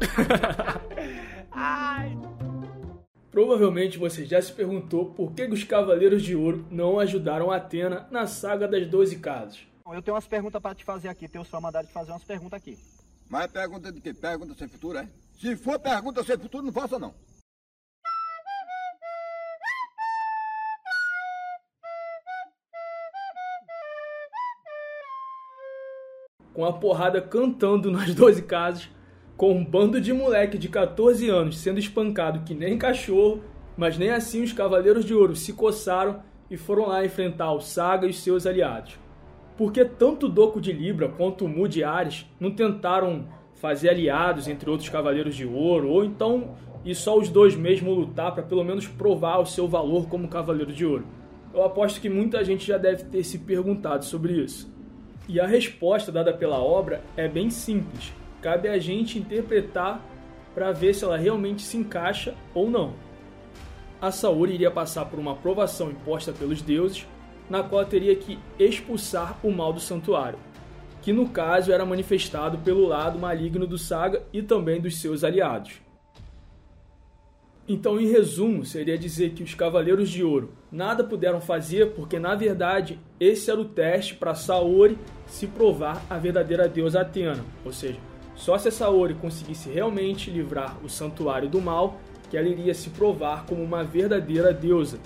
Ai. Provavelmente você já se perguntou por que os Cavaleiros de Ouro não ajudaram Atena na saga das Doze Casas. Eu tenho umas perguntas para te fazer aqui. Tenho só mandado te fazer umas perguntas aqui. Mas pergunta de quê? Pergunta sem futuro, é? Se for pergunta sem futuro, não faça não. Com a porrada cantando nas 12 casas, com um bando de moleque de 14 anos sendo espancado que nem cachorro, mas nem assim os Cavaleiros de Ouro se coçaram e foram lá enfrentar o Saga e os seus aliados. Porque tanto o Doco de Libra quanto o Mu de Ares não tentaram fazer aliados entre outros Cavaleiros de Ouro, ou então e só os dois mesmo lutar para pelo menos provar o seu valor como Cavaleiro de Ouro? Eu aposto que muita gente já deve ter se perguntado sobre isso. E a resposta dada pela obra é bem simples. Cabe a gente interpretar para ver se ela realmente se encaixa ou não. A Saori iria passar por uma provação imposta pelos deuses, na qual teria que expulsar o mal do santuário, que no caso era manifestado pelo lado maligno do Saga e também dos seus aliados. Então, em resumo, seria dizer que os Cavaleiros de Ouro nada puderam fazer porque, na verdade, esse era o teste para Saori se provar a verdadeira deusa Atena. Ou seja, só se a Saori conseguisse realmente livrar o santuário do mal que ela iria se provar como uma verdadeira deusa.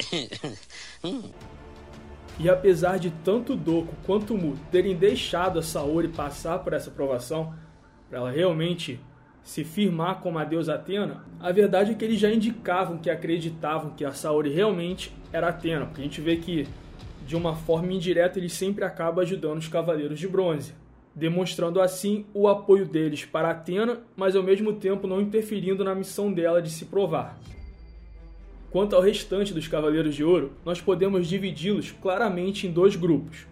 E apesar de tanto Doku quanto Mu terem deixado a Saori passar por essa provação, para ela realmente se firmar como a deusa Atena, a verdade é que eles já indicavam que acreditavam que a Saori realmente era Atena, porque a gente vê que de uma forma indireta eles sempre acabam ajudando os Cavaleiros de Bronze, demonstrando assim o apoio deles para Atena, mas ao mesmo tempo não interferindo na missão dela de se provar. Quanto ao restante dos Cavaleiros de Ouro, nós podemos dividi-los claramente em dois grupos: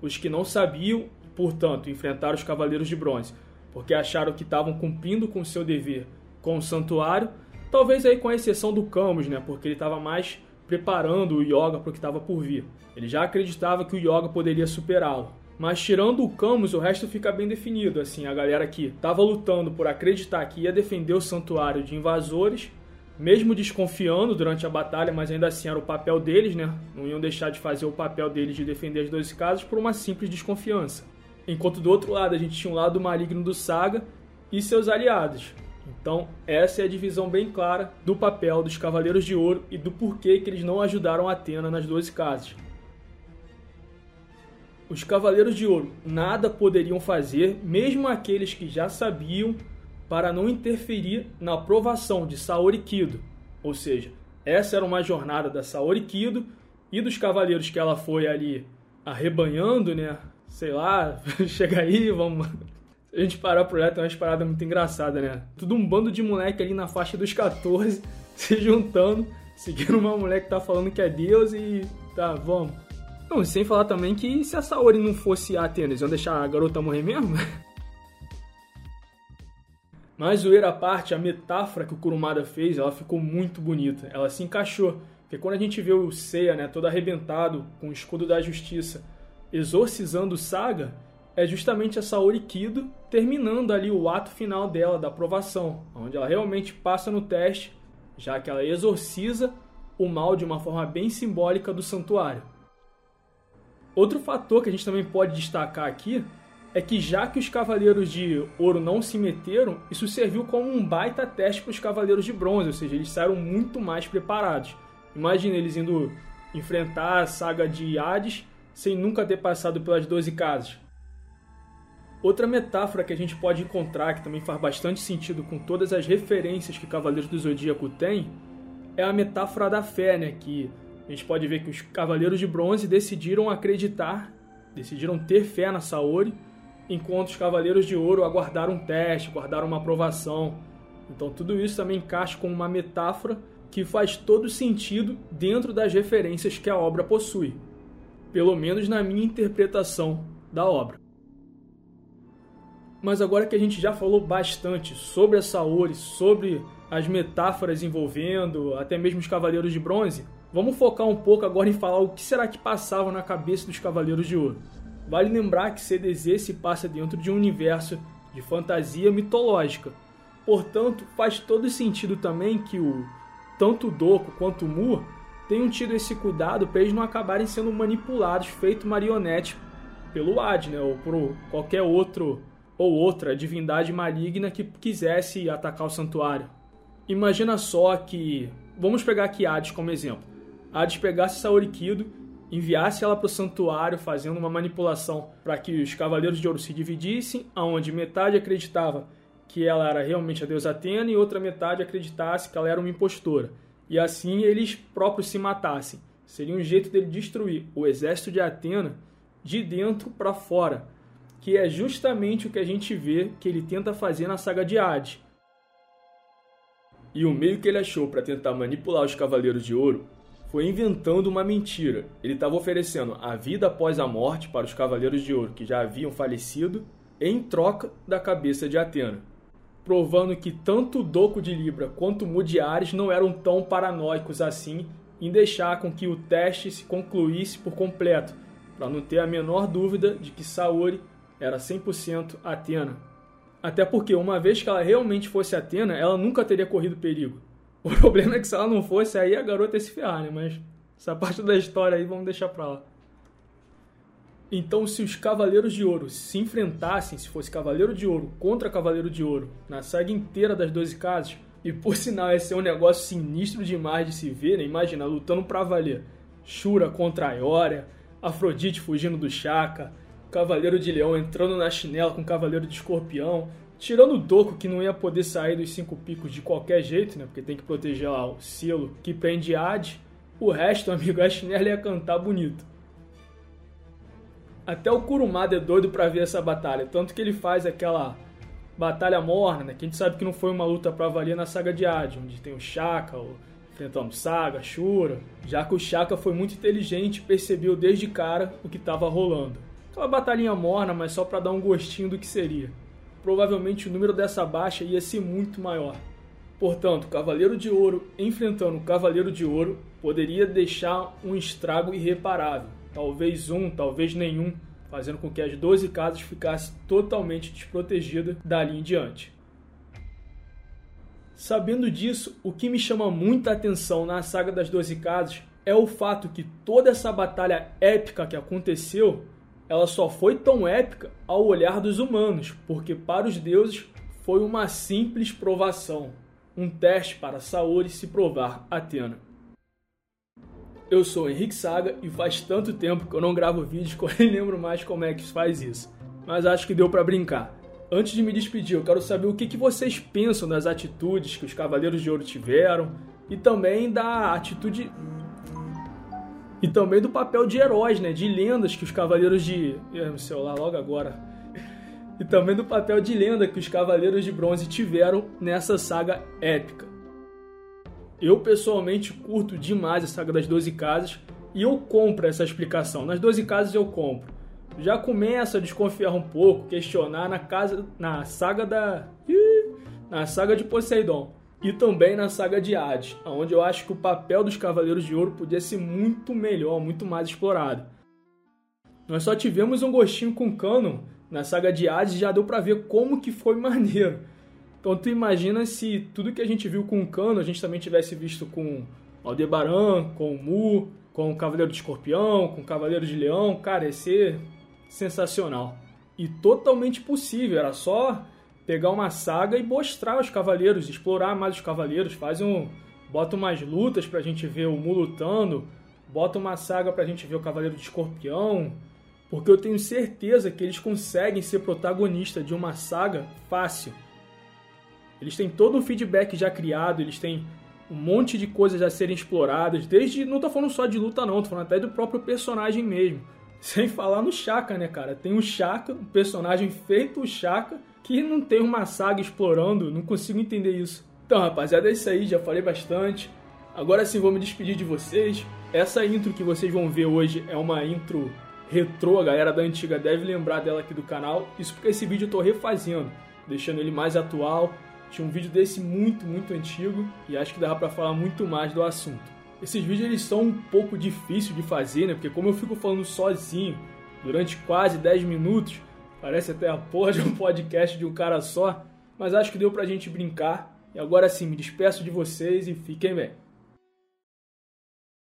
os que não sabiam, portanto, enfrentar os Cavaleiros de Bronze, porque acharam que estavam cumprindo com seu dever com o santuário, talvez aí com a exceção do Camus, né, porque ele estava mais preparando o Yoga para o que estava por vir. Ele já acreditava que o Yoga poderia superá-lo. Mas tirando o Camus, o resto fica bem definido, assim, a galera que estava lutando por acreditar que ia defender o santuário de invasores, mesmo desconfiando durante a batalha, mas ainda assim era o papel deles, né? Não iam deixar de fazer o papel deles de defender as 12 casas por uma simples desconfiança. Enquanto do outro lado a gente tinha um lado maligno do Saga e seus aliados. Então, essa é a divisão bem clara do papel dos Cavaleiros de Ouro e do porquê que eles não ajudaram Atena nas 12 casas. Os Cavaleiros de Ouro nada poderiam fazer, mesmo aqueles que já sabiam, para não interferir na aprovação de Saori Kido. Ou seja, essa era uma jornada da Saori Kido e dos cavaleiros que ela foi ali arrebanhando, né? Sei lá, chega aí, vamos. A gente parar por lá, tem umas paradas muito engraçadas, né? Tudo um bando de moleque ali na faixa dos 14 se juntando, seguindo uma mulher que tá falando que é Deus e tá, vamos. Não, sem falar também que se a Saori não fosse a Atena, eles iam deixar a garota morrer mesmo? Mas zoeira à parte, a metáfora que o Kurumada fez, ela ficou muito bonita. Ela se encaixou. Porque quando a gente vê o Seiya, né, todo arrebentado, com o escudo da justiça, exorcizando o Saga, é justamente a Saori Kido terminando ali o ato final dela, da aprovação, onde ela realmente passa no teste, já que ela exorciza o mal de uma forma bem simbólica do santuário. Outro fator que a gente também pode destacar aqui é que já que os cavaleiros de ouro não se meteram, isso serviu como um baita teste para os cavaleiros de bronze, ou seja, eles saíram muito mais preparados. Imagina eles indo enfrentar a saga de Hades sem nunca ter passado pelas 12 casas. Outra metáfora que a gente pode encontrar, que também faz bastante sentido com todas as referências que Cavaleiros do Zodíaco tem, é a metáfora da fé, né? Que a gente pode ver que os Cavaleiros de Bronze decidiram acreditar, decidiram ter fé na Saori, enquanto os Cavaleiros de Ouro aguardaram um teste, aguardaram uma aprovação. Então tudo isso também encaixa como uma metáfora que faz todo sentido dentro das referências que a obra possui, pelo menos na minha interpretação da obra. Mas agora que a gente já falou bastante sobre a Saori, sobre as metáforas envolvendo até mesmo os Cavaleiros de Bronze, vamos focar um pouco agora em falar o que será que passava na cabeça dos Cavaleiros de Ouro. Vale lembrar que CDZ se passa dentro de um universo de fantasia mitológica. Portanto, faz todo sentido também que o tanto o Doku quanto o Mu tenham tido esse cuidado para eles não acabarem sendo manipulados, feito marionete pelo Ad, né, ou por qualquer outro ou outra divindade maligna que quisesse atacar o santuário. Imagina só que, vamos pegar aqui Hades como exemplo. Hades pegasse Saori Kido, enviasse ela para o santuário fazendo uma manipulação para que os Cavaleiros de Ouro se dividissem, aonde metade acreditava que ela era realmente a deusa Atena e outra metade acreditasse que ela era uma impostora. E assim eles próprios se matassem. Seria um jeito dele destruir o exército de Atena de dentro para fora, que é justamente o que a gente vê que ele tenta fazer na saga de Hades. E o meio que ele achou para tentar manipular os Cavaleiros de Ouro foi inventando uma mentira. Ele estava oferecendo a vida após a morte para os Cavaleiros de Ouro que já haviam falecido, em troca da cabeça de Atena, provando que tanto Doco de Libra quanto o Mu de Ares não eram tão paranoicos assim em deixar com que o teste se concluísse por completo, para não ter a menor dúvida de que Saori era 100% Atena. Até porque, uma vez que ela realmente fosse Atena, ela nunca teria corrido perigo. O problema é que se ela não fosse, aí a garota ia se ferrar, né? Mas essa parte da história aí vamos deixar pra lá. Então, se os Cavaleiros de Ouro se enfrentassem, se fosse Cavaleiro de Ouro contra Cavaleiro de Ouro, na saga inteira das 12 casas, e por sinal ia ser um negócio sinistro demais de se ver, né? Imagina, lutando pra valer. Shura contra Ioria, Afrodite fugindo do Chaka, Cavaleiro de Leão entrando na chinela com Cavaleiro de Escorpião, tirando o Doco que não ia poder sair dos cinco picos de qualquer jeito, né? Porque tem que proteger lá o selo que prende Hades. O resto, amigo, a chinela ia cantar bonito. Até o Kurumada é doido pra ver essa batalha, tanto que ele faz aquela batalha morna, né? Que a gente sabe que não foi uma luta pra valer na saga de Hades, onde tem o Shaka, o enfrentando Saga, Shura, já que o Shaka foi muito inteligente e percebeu desde cara o que estava rolando. Aquela batalhinha morna, mas só para dar um gostinho do que seria. Provavelmente o número dessa baixa ia ser muito maior. Portanto, Cavaleiro de Ouro enfrentando Cavaleiro de Ouro poderia deixar um estrago irreparável. Talvez um, talvez nenhum, fazendo com que as 12 casas ficassem totalmente desprotegidas dali em diante. Sabendo disso, o que me chama muita atenção na saga das 12 casas é o fato que toda essa batalha épica que aconteceu ela só foi tão épica ao olhar dos humanos, porque para os deuses foi uma simples provação, um teste para Saori se provar Atena. Eu sou Henrique Saga e faz tanto tempo que eu não gravo vídeos que eu nem lembro mais como é que faz isso, mas acho que deu para brincar. Antes de me despedir, eu quero saber o que, que vocês pensam das atitudes que os Cavaleiros de Ouro tiveram e também da atitude e também do papel de heróis, né, de lendas que os cavaleiros de, meu celular logo agora. E também do papel de lenda que os cavaleiros de bronze tiveram nessa saga épica. Eu pessoalmente curto demais a saga das 12 casas e eu compro essa explicação. Nas 12 casas eu compro. Já começo a desconfiar um pouco, questionar na casa na saga da na saga de Poseidon e também na saga de Hades, onde eu acho que o papel dos Cavaleiros de Ouro podia ser muito melhor, muito mais explorado. Nós só tivemos um gostinho com Canon na saga de Hades e já deu para ver como que foi maneiro. Então tu imagina se tudo que a gente viu com o Canon a gente também tivesse visto com Aldebaran, com Mu, com o Cavaleiro de Escorpião, com o Cavaleiro de Leão, cara, ia ser sensacional. E totalmente possível, era só pegar uma saga e mostrar os cavaleiros, explorar mais os cavaleiros, faz um, bota umas lutas pra gente ver o Mu lutando, bota uma saga pra gente ver o Cavaleiro de Escorpião, porque eu tenho certeza que eles conseguem ser protagonista de uma saga fácil. Eles têm todo um feedback já criado, eles têm um monte de coisas a serem exploradas, desde, não tô falando só de luta não, tô falando até do próprio personagem mesmo. Sem falar no Chaka, né, cara? Tem o Chaka, um personagem feito o Chaka, que não tem uma saga explorando, não consigo entender isso. Então, rapaziada, é isso aí, já falei bastante. Agora sim, vou me despedir de vocês. Essa intro que vocês vão ver hoje é uma intro retrô, a galera da antiga deve lembrar dela aqui do canal. Isso porque esse vídeo eu tô refazendo, deixando ele mais atual. Tinha um vídeo desse muito, muito antigo e acho que dava pra falar muito mais do assunto. Esses vídeos eles são um pouco difíceis de fazer, né? Porque como eu fico falando sozinho durante quase 10 minutos, parece até a porra de um podcast de um cara só, mas acho que deu pra gente brincar. E agora sim, me despeço de vocês e fiquem bem.